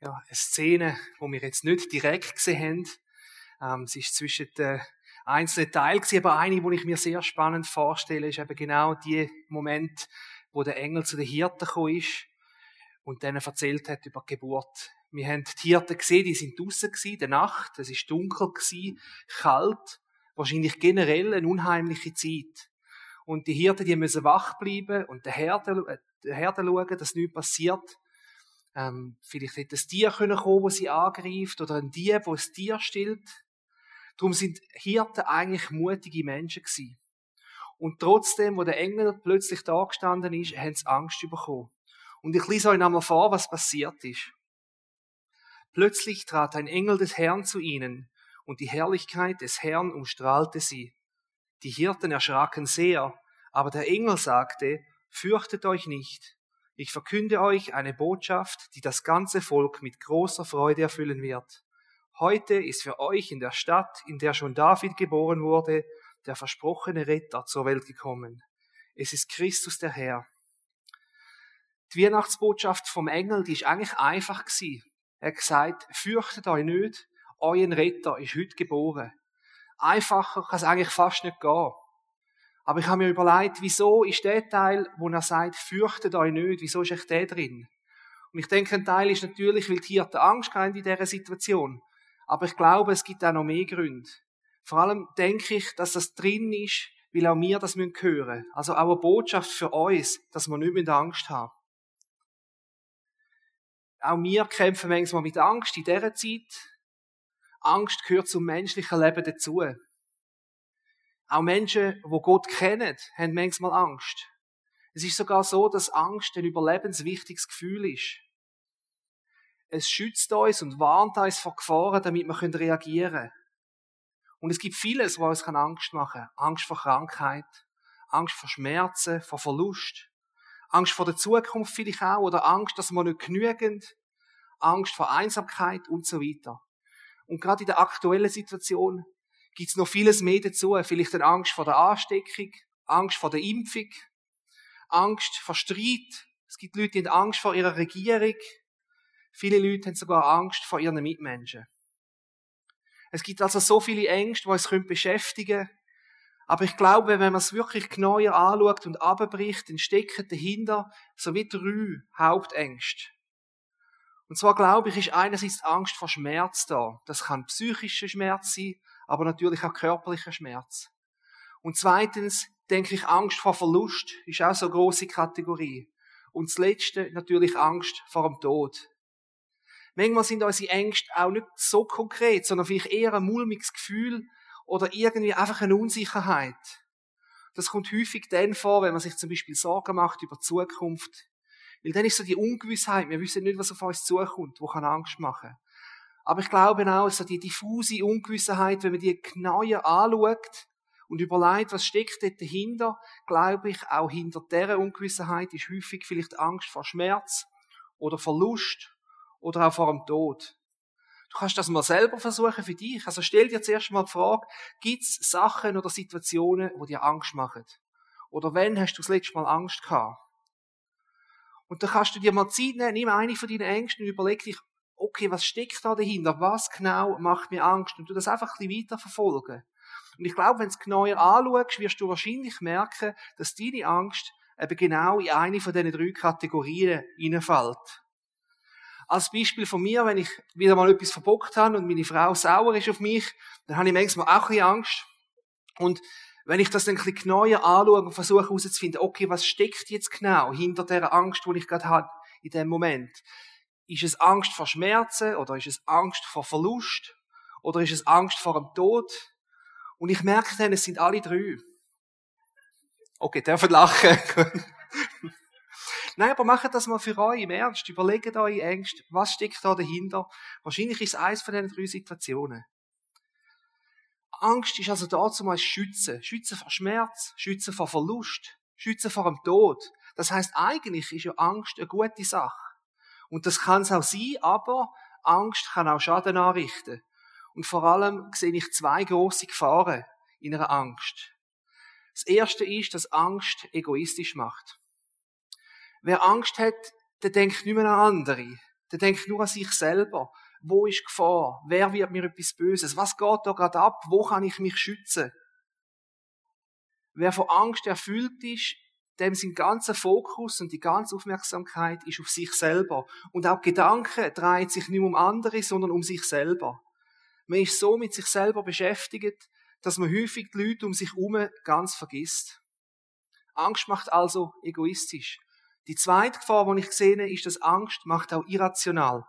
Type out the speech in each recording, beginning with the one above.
ja, eine Szene, wo wir jetzt nicht direkt gesehen haben. Ähm, sie ist zwischen den einzelnen Teilen gewesen, aber eine, die ich mir sehr spannend vorstelle, ist eben genau die Moment, wo der Engel zu den Hirten gekommen ist und denen erzählt hat über die Geburt. Wir haben die Hirten gesehen, die sind draussen gewesen, in der Nacht, es ist dunkel gewesen, kalt, wahrscheinlich generell eine unheimliche Zeit. Und die Hirten, die müssen wach bleiben und der Herde, äh, der Herde schauen, dass nichts passiert. Ähm, vielleicht hätte ein Tier können kommen, das sie angreift, oder ein Dieb, wo das Tier stillt. Darum sind Hirten eigentlich mutige Menschen gewesen. Und trotzdem, wo der Engel plötzlich da gestanden ist, haben sie Angst bekommen. Und ich lese euch einmal vor, was passiert ist. Plötzlich trat ein Engel des Herrn zu ihnen, und die Herrlichkeit des Herrn umstrahlte sie. Die Hirten erschraken sehr, aber der Engel sagte, Fürchtet euch nicht, ich verkünde euch eine Botschaft, die das ganze Volk mit großer Freude erfüllen wird. Heute ist für euch in der Stadt, in der schon David geboren wurde, der versprochene Retter zur Welt gekommen. Es ist Christus der Herr. Die Weihnachtsbotschaft vom Engel, die ist eigentlich einfach gewesen. Er gesagt, fürchtet euch nicht, euer Retter ist heute geboren. Einfacher kann es eigentlich fast nicht gehen. Aber ich habe mir überlegt, wieso ist der Teil, wo er sagt, fürchtet euch nicht, wieso ist echt der drin? Und ich denke, ein Teil ist natürlich, weil die Hirten Angst haben in dieser Situation. Aber ich glaube, es gibt auch noch mehr Gründe. Vor allem denke ich, dass das drin ist, weil auch wir das hören müssen. Also auch eine Botschaft für uns, dass wir nicht Angst haben. Auch wir kämpfen manchmal mit Angst in dieser Zeit. Angst gehört zum menschlichen Leben dazu. Auch Menschen, die Gott kennen, haben manchmal Angst. Es ist sogar so, dass Angst ein überlebenswichtiges Gefühl ist. Es schützt uns und warnt uns vor Gefahren, damit wir reagieren können. Und es gibt vieles, was uns Angst machen kann. Angst vor Krankheit, Angst vor Schmerzen, vor Verlust, Angst vor der Zukunft vielleicht auch oder Angst, dass wir nicht genügend, Angst vor Einsamkeit und so weiter. Und gerade in der aktuellen Situation gibt es noch vieles mehr dazu. Vielleicht eine Angst vor der Ansteckung, Angst vor der Impfung, Angst vor Streit. Es gibt Leute, die haben Angst vor ihrer Regierung, Viele Leute haben sogar Angst vor ihren Mitmenschen. Es gibt also so viele Ängste, die uns beschäftigen können. Aber ich glaube, wenn man es wirklich genauer anschaut und abbricht, dann stecken dahinter so wie drei Hauptängste. Und zwar glaube ich, ist einerseits Angst vor Schmerz da. Das kann psychischer Schmerz sein, aber natürlich auch körperlicher Schmerz. Und zweitens denke ich, Angst vor Verlust ist auch so eine grosse Kategorie. Und das Letzte natürlich Angst vor dem Tod. Manchmal sind unsere Ängste auch nicht so konkret, sondern vielleicht eher ein mulmiges Gefühl oder irgendwie einfach eine Unsicherheit. Das kommt häufig dann vor, wenn man sich zum Beispiel Sorgen macht über die Zukunft. Weil dann ist so die Ungewissheit, wir wissen nicht, was auf uns zukommt, wo kann Angst machen. Aber ich glaube auch, so die diffuse Ungewissheit, wenn man die genauer anschaut und überlegt, was steckt dort dahinter, glaube ich, auch hinter dieser Ungewissheit ist häufig vielleicht Angst vor Schmerz oder Verlust oder auch vor dem Tod. Du kannst das mal selber versuchen für dich. Also stell dir zuerst mal die Frage, gibt es Sachen oder Situationen, wo dir Angst machen? Oder wenn hast du das letzte Mal Angst gehabt? Und dann kannst du dir mal Zeit nehmen, nimm eine von deinen Ängsten und überleg dich, okay, was steckt da dahinter? Was genau macht mir Angst? Und du das einfach ein bisschen weiterverfolgen. Und ich glaube, wenn du es genauer anschaust, wirst du wahrscheinlich merken, dass deine Angst eben genau in eine von diesen drei Kategorien hineinfällt. Als Beispiel von mir, wenn ich wieder mal etwas verbockt habe und meine Frau sauer ist auf mich, dann habe ich manchmal auch ein bisschen Angst. Und wenn ich das dann ein bisschen genauer anschaue und versuche herauszufinden, okay, was steckt jetzt genau hinter der Angst, die ich gerade habe in dem Moment? Ist es Angst vor Schmerzen oder ist es Angst vor Verlust oder ist es Angst vor dem Tod? Und ich merke dann, es sind alle drei. Okay, dürfen lachen. Nein, aber macht das mal für euch im Ernst. Überlegt euch Ängste, was steckt da dahinter. Wahrscheinlich ist es eines von diesen drei Situationen. Angst ist also dazu mal Schützen. Schützen vor Schmerz, Schützen vor Verlust, Schützen vor dem Tod. Das heißt, eigentlich ist ja Angst eine gute Sache. Und das kann es auch sein, aber Angst kann auch Schaden anrichten. Und vor allem sehe ich zwei große Gefahren in einer Angst. Das erste ist, dass Angst egoistisch macht. Wer Angst hat, der denkt nicht mehr an andere. der denkt nur an sich selber. Wo ist Gefahr? Wer wird mir etwas Böses? Was geht da gerade ab? Wo kann ich mich schützen? Wer von Angst erfüllt ist, dem sein ganzer Fokus und die ganze Aufmerksamkeit ist auf sich selber. Und auch Gedanken dreht sich nicht um andere, sondern um sich selber. Man ist so mit sich selber beschäftigt, dass man häufig die Leute um sich herum ganz vergisst. Angst macht also egoistisch. Die zweite Gefahr, die ich sehe, ist, dass Angst macht auch irrational.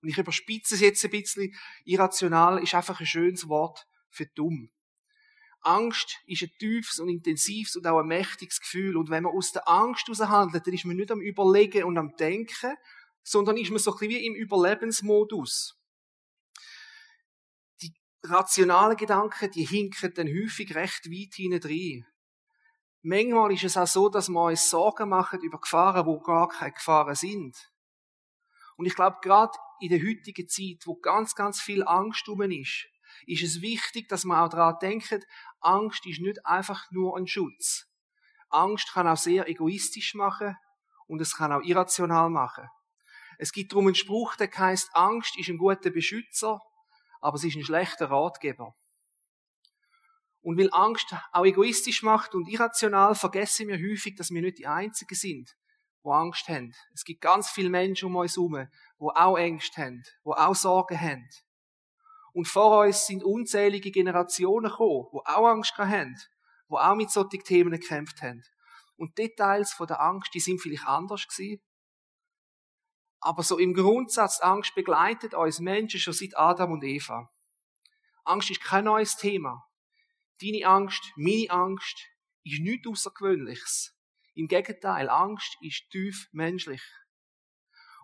Und ich überspitze es jetzt ein bisschen. Irrational ist einfach ein schönes Wort für dumm. Angst ist ein tiefes und intensives und auch ein mächtiges Gefühl. Und wenn man aus der Angst heraus handelt, dann ist man nicht am Überlegen und am Denken, sondern ist man so ein bisschen wie im Überlebensmodus. Die rationalen Gedanken, die hinken dann häufig recht weit hinein. Manchmal ist es auch so, dass wir uns Sorgen machen über Gefahren, wo gar keine Gefahren sind. Und ich glaube, gerade in der heutigen Zeit, wo ganz, ganz viel Angst um ist, ist es wichtig, dass man auch daran denkt, Angst ist nicht einfach nur ein Schutz. Angst kann auch sehr egoistisch machen und es kann auch irrational machen. Es gibt darum einen Spruch, der heißt, Angst ist ein guter Beschützer, aber sie ist ein schlechter Ratgeber. Und weil Angst auch egoistisch macht und irrational, vergessen wir häufig, dass wir nicht die Einzigen sind, die Angst haben. Es gibt ganz viele Menschen um uns herum, die auch Ängste haben, die auch Sorgen haben. Und vor uns sind unzählige Generationen gekommen, die auch Angst haben, die auch mit solchen Themen gekämpft haben. Und Details von der Angst, die sind vielleicht anders gewesen. Aber so im Grundsatz, Angst begleitet uns Menschen schon seit Adam und Eva. Angst ist kein neues Thema. Deine Angst, meine Angst, ist nichts Außergewöhnliches. Im Gegenteil, Angst ist tief menschlich.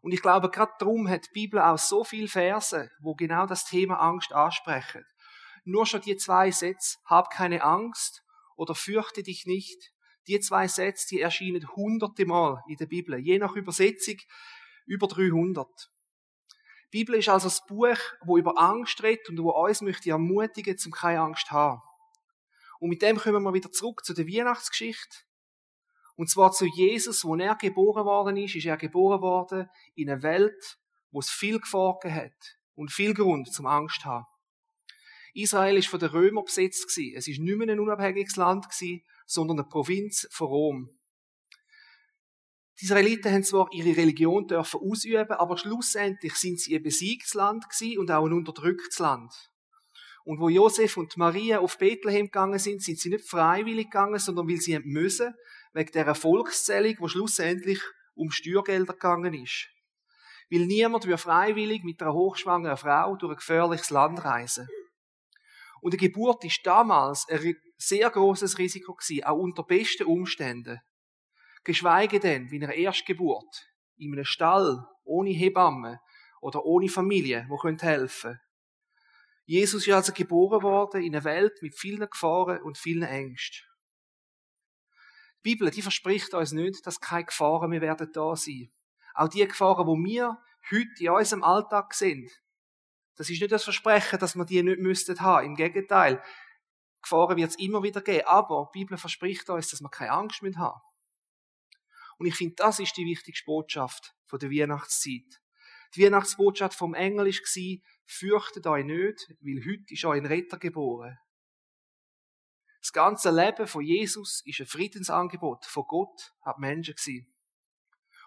Und ich glaube, gerade darum hat die Bibel auch so viele Verse, wo genau das Thema Angst ansprechen. Nur schon die zwei Sätze, hab keine Angst oder fürchte dich nicht, die zwei Sätze, die erscheinen hunderte Mal in der Bibel, je nach Übersetzung über 300. Die Bibel ist also das Buch, wo über Angst redet und wo uns möchte ermutigen, zum keine Angst zu haben. Und mit dem kommen wir wieder zurück zu der Weihnachtsgeschichte. Und zwar zu Jesus, wo er geboren worden ist, ist er geboren worden in einer Welt, wo es viel Gefahr hat und viel Grund zum Angst zu haben. Israel ist von den Römern besetzt gewesen. Es ist nicht mehr ein unabhängiges Land gewesen, sondern eine Provinz von Rom. Die Israeliten haben zwar ihre Religion dürfen ausüben, aber schlussendlich sind sie ein besiegtes Land gewesen und auch ein unterdrücktes Land. Und wo Josef und Maria auf Bethlehem gegangen sind, sind sie nicht freiwillig gegangen, sondern weil sie müssen, wegen der Erfolgszählung, wo schlussendlich um Steuergelder gegangen ist. Weil niemand will freiwillig mit einer hochschwangeren Frau durch ein gefährliches Land reisen. Und die Geburt ist damals ein sehr großes Risiko gewesen, auch unter besten Umständen. Geschweige denn wie einer Erstgeburt, in einem Stall, ohne Hebamme oder ohne Familie, wo helfen können. Jesus ist also geboren worden in einer Welt mit vielen Gefahren und vielen Ängsten. Die Bibel, die verspricht uns nicht, dass keine Gefahren mehr werden da sein. Auch die Gefahren, die wir heute in unserem Alltag sind, das ist nicht das Versprechen, dass wir die nicht müssten haben. Im Gegenteil. Gefahren wird es immer wieder geben. Aber die Bibel verspricht uns, dass wir keine Angst mehr haben. Und ich finde, das ist die wichtigste Botschaft von der Weihnachtszeit. Die Weihnachtsbotschaft vom Engel war, fürchtet euch nicht, weil heute ist ein Retter geboren. Das ganze Leben von Jesus ist ein Friedensangebot von Gott an Menschen gewesen.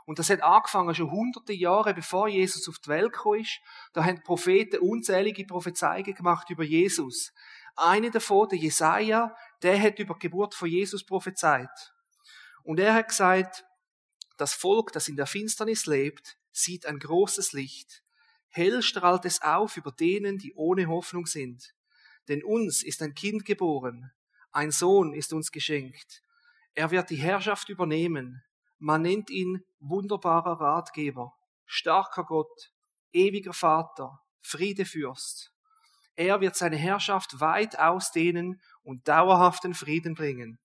Und das hat angefangen schon hunderte Jahre bevor Jesus auf die Welt gekommen ist. Da haben Propheten unzählige Prophezeiungen gemacht über Jesus. Eine davon, der Jesaja, der hat über die Geburt von Jesus prophezeit. Und er hat gesagt, das Volk, das in der Finsternis lebt, sieht ein großes Licht. Hell strahlt es auf über denen, die ohne Hoffnung sind. Denn uns ist ein Kind geboren, ein Sohn ist uns geschenkt. Er wird die Herrschaft übernehmen. Man nennt ihn wunderbarer Ratgeber, starker Gott, ewiger Vater, Friedefürst. Er wird seine Herrschaft weit ausdehnen und dauerhaften Frieden bringen.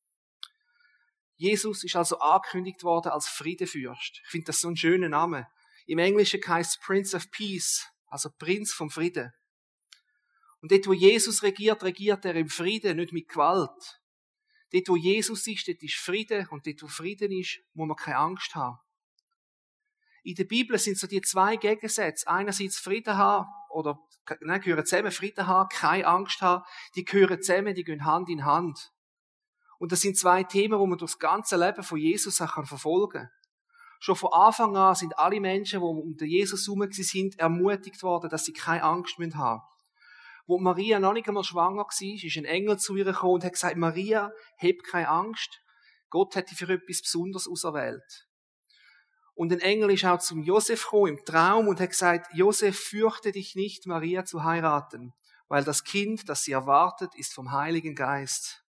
Jesus ist also angekündigt worden als Friedefürst. Ich finde das so ein schöner Name. Im Englischen heißt Prince of Peace, also Prinz vom Frieden. Und dort, wo Jesus regiert, regiert er im Frieden, nicht mit Gewalt. Dort, wo Jesus ist, dort ist Frieden. Und dort, wo Frieden ist, muss man keine Angst haben. In der Bibel sind so die zwei Gegensätze. Einerseits Frieden haben, oder, nein, gehören zusammen Frieden haben, keine Angst haben. Die gehören zusammen, die gehen Hand in Hand. Und das sind zwei Themen, wo man durch das ganze Leben von Jesus auch verfolgen kann. Schon von Anfang an sind alle Menschen, die um Jesus herum sind, ermutigt worden, dass sie keine Angst haben müssen Wo Maria noch nicht einmal schwanger war, ist ein Engel zu ihr gekommen und hat gesagt, Maria, hab keine Angst. Gott hat dich für etwas Besonderes auserwählt. Und ein Engel ist auch zum Josef gekommen im Traum und hat gesagt, Josef, fürchte dich nicht, Maria zu heiraten, weil das Kind, das sie erwartet, ist vom Heiligen Geist.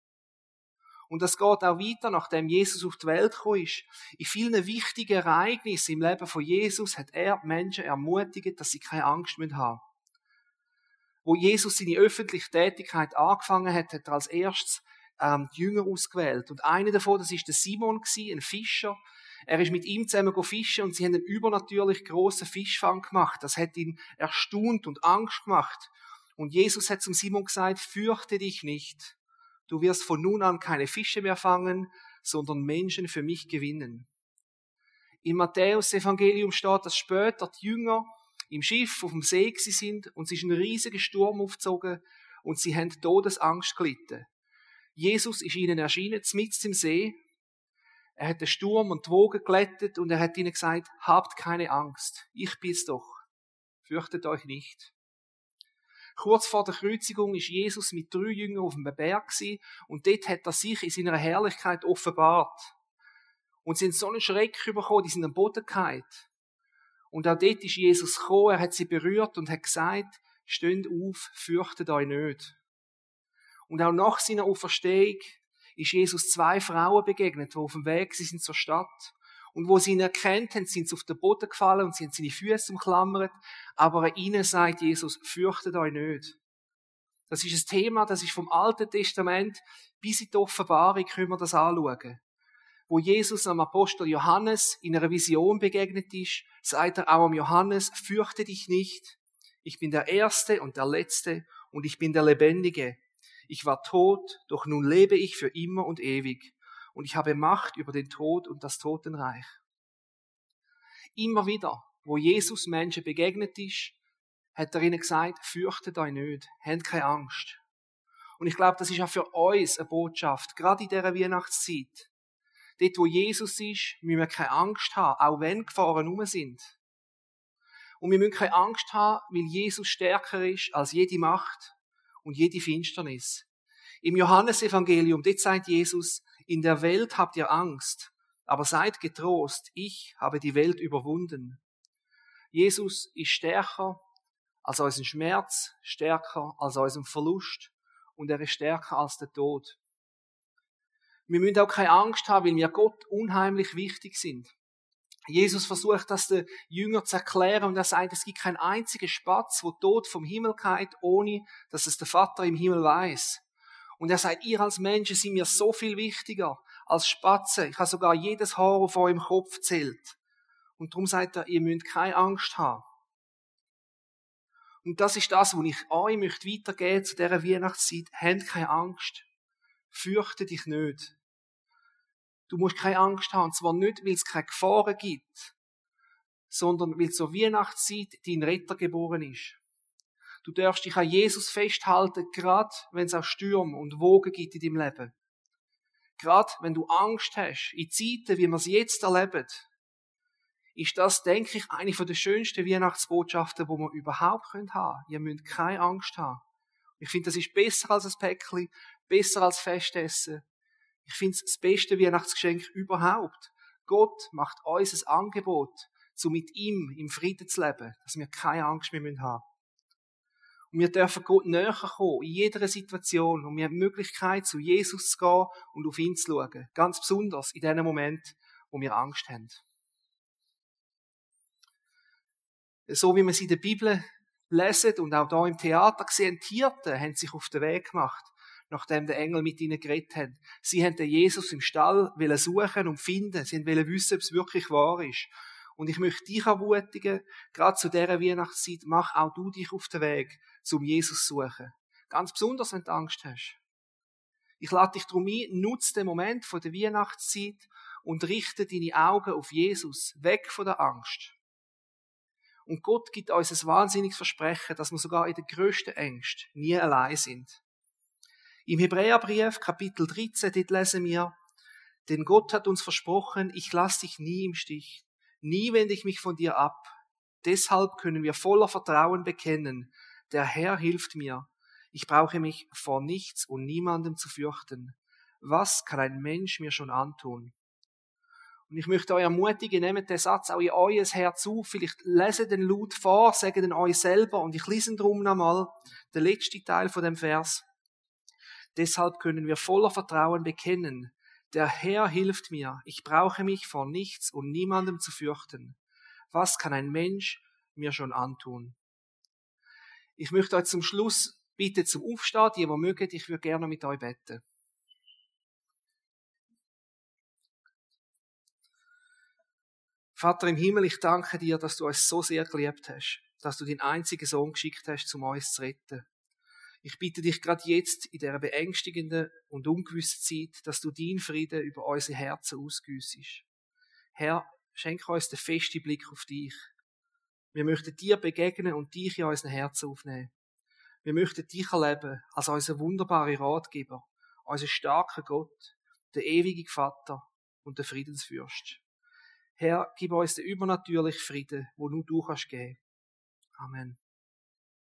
Und das geht auch weiter, nachdem Jesus auf die Welt gekommen ist. In vielen wichtigen Ereignissen im Leben von Jesus hat er Menschen ermutigt, dass sie keine Angst haben müssen Wo Jesus seine öffentliche Tätigkeit angefangen hat, hat er als erstes ähm, die Jünger ausgewählt. Und einer davon, das ist der Simon ein Fischer. Er ist mit ihm zusammen fischen und sie haben einen übernatürlich großen Fischfang gemacht. Das hat ihn erstaunt und Angst gemacht. Und Jesus hat zum Simon gesagt, fürchte dich nicht du wirst von nun an keine Fische mehr fangen, sondern Menschen für mich gewinnen. Im Matthäus-Evangelium steht, dass später die Jünger im Schiff auf dem See sind und es ist ein riesiger Sturm aufgezogen und sie haben Todesangst gelitten. Jesus ist ihnen erschienen, mitten im See. Er hat den Sturm und die Wogen glättet und er hat ihnen gesagt, habt keine Angst, ich bin's doch. Fürchtet euch nicht. Kurz vor der Kreuzigung ist Jesus mit drei Jüngern auf einem Berg und dort hat er sich in seiner Herrlichkeit offenbart. Und sie sind so einen Schreck bekommen, die sind am Boden gefallen. Und auch dort ist Jesus gekommen, er hat sie berührt und hat gesagt, steht auf, fürchtet euch nicht. Und auch nach seiner Auferstehung ist Jesus zwei Frauen begegnet, die auf dem Weg sind zur Stadt. Und wo sie ihn erkennt haben, sind sie auf den Boden gefallen und sie haben seine Füße umklammert. Aber ihnen sagt Jesus, fürchtet euch nicht. Das ist ein Thema, das ist vom Alten Testament bis in die Offenbarung können wir das anschauen. Wo Jesus am Apostel Johannes in einer Vision begegnet ist, sagt er auch am Johannes, fürchte dich nicht. Ich bin der Erste und der Letzte und ich bin der Lebendige. Ich war tot, doch nun lebe ich für immer und ewig und ich habe Macht über den Tod und das Totenreich. Immer wieder, wo Jesus Menschen begegnet ist, hat er ihnen gesagt, fürchtet euch nicht, habt keine Angst. Und ich glaube, das ist auch für uns eine Botschaft, gerade in dieser Weihnachtszeit. Dort, wo Jesus ist, müssen wir keine Angst haben, auch wenn Gefahren rum sind. Und wir müssen keine Angst haben, weil Jesus stärker ist als jede Macht und jede Finsternis. Im Johannesevangelium, dort sagt Jesus, in der Welt habt ihr Angst, aber seid getrost, ich habe die Welt überwunden. Jesus ist stärker als unseren Schmerz, stärker als unseren Verlust und er ist stärker als der Tod. Wir müssen auch keine Angst haben, weil wir Gott unheimlich wichtig sind. Jesus versucht das den Jüngern zu erklären und er sagt, es gibt keinen einzigen Spatz, wo Tod vom Himmel geht, ohne dass es der Vater im Himmel weiß. Und er sagt, ihr als Menschen sind mir so viel wichtiger als Spatzen. Ich habe sogar jedes Haar auf eurem Kopf zählt. Und darum sagt er, ihr müsst keine Angst haben. Und das ist das, was ich euch möchte weitergeben zu dieser Weihnachtszeit. Habt keine Angst. Fürchte dich nicht. Du musst keine Angst haben. Und zwar nicht, weil es keine Gefahren gibt, sondern weil zur Weihnachtszeit dein Retter geboren ist. Du darfst dich an Jesus festhalten, gerade wenn es auch Stürme und Wogen gibt in deinem Leben. Gerade wenn du Angst hast, in Zeiten, wie wir es jetzt erleben, ist das, denke ich, eine der schönsten Weihnachtsbotschaften, die wir überhaupt haben können. Ihr müsst keine Angst haben. Ich finde, das ist besser als ein Päckchen, besser als Festessen. Ich finde es das beste Weihnachtsgeschenk überhaupt. Gott macht uns ein Angebot, so mit ihm im Frieden zu leben, dass wir keine Angst mehr haben müssen. Und wir dürfen Gott näher kommen, in jeder Situation. Und wir haben die Möglichkeit, zu Jesus zu gehen und auf ihn zu schauen. Ganz besonders in dem Moment, wo wir Angst haben. So wie wir sie in der Bibel lesen und auch da im Theater sehen, Hirten haben sich auf den Weg gemacht, nachdem der Engel mit ihnen geredet hat. Sie haben den Jesus im Stall suchen und finden. Sie wollen wissen, ob es wirklich wahr ist. Und ich möchte dich ermutigen, gerade zu dieser Weihnachtszeit, mach auch du dich auf den Weg, zum Jesus zu suchen. Ganz besonders, wenn du Angst hast. Ich lade dich darum ein, nutze den Moment der Weihnachtszeit und richte deine Augen auf Jesus, weg von der Angst. Und Gott gibt uns ein wahnsinniges Versprechen, dass wir sogar in den grössten Ängsten nie allein sind. Im Hebräerbrief, Kapitel 13, dort lesen wir, denn Gott hat uns versprochen, ich lasse dich nie im Stich. Nie wende ich mich von dir ab. Deshalb können wir voller Vertrauen bekennen, der Herr hilft mir. Ich brauche mich vor nichts und niemandem zu fürchten. Was kann ein Mensch mir schon antun? Und ich möchte euch ermutigen, nehmt den Satz auch in euer Herz auf. Vielleicht lese den laut vor, sagt den euch selber und ich lese drum nochmal den letzten Teil von dem Vers. Deshalb können wir voller Vertrauen bekennen, der Herr hilft mir, ich brauche mich vor nichts und niemandem zu fürchten. Was kann ein Mensch mir schon antun? Ich möchte euch zum Schluss bitten zum Aufstehen, die, die ich würde gerne mit euch beten. Vater im Himmel, ich danke dir, dass du uns so sehr geliebt hast, dass du deinen einzigen Sohn geschickt hast, um uns zu retten. Ich bitte dich gerade jetzt in dieser beängstigenden und ungewissen Zeit, dass du deinen Frieden über unsere Herzen ausgüssest. Herr, schenke uns den festen Blick auf dich. Wir möchten dir begegnen und dich in unseren Herzen aufnehmen. Wir möchten dich erleben als unseren wunderbaren Ratgeber, unseren starken Gott, den ewigen Vater und den Friedensfürst. Herr, gib uns den übernatürlichen Frieden, wo nur du kannst geben. Amen.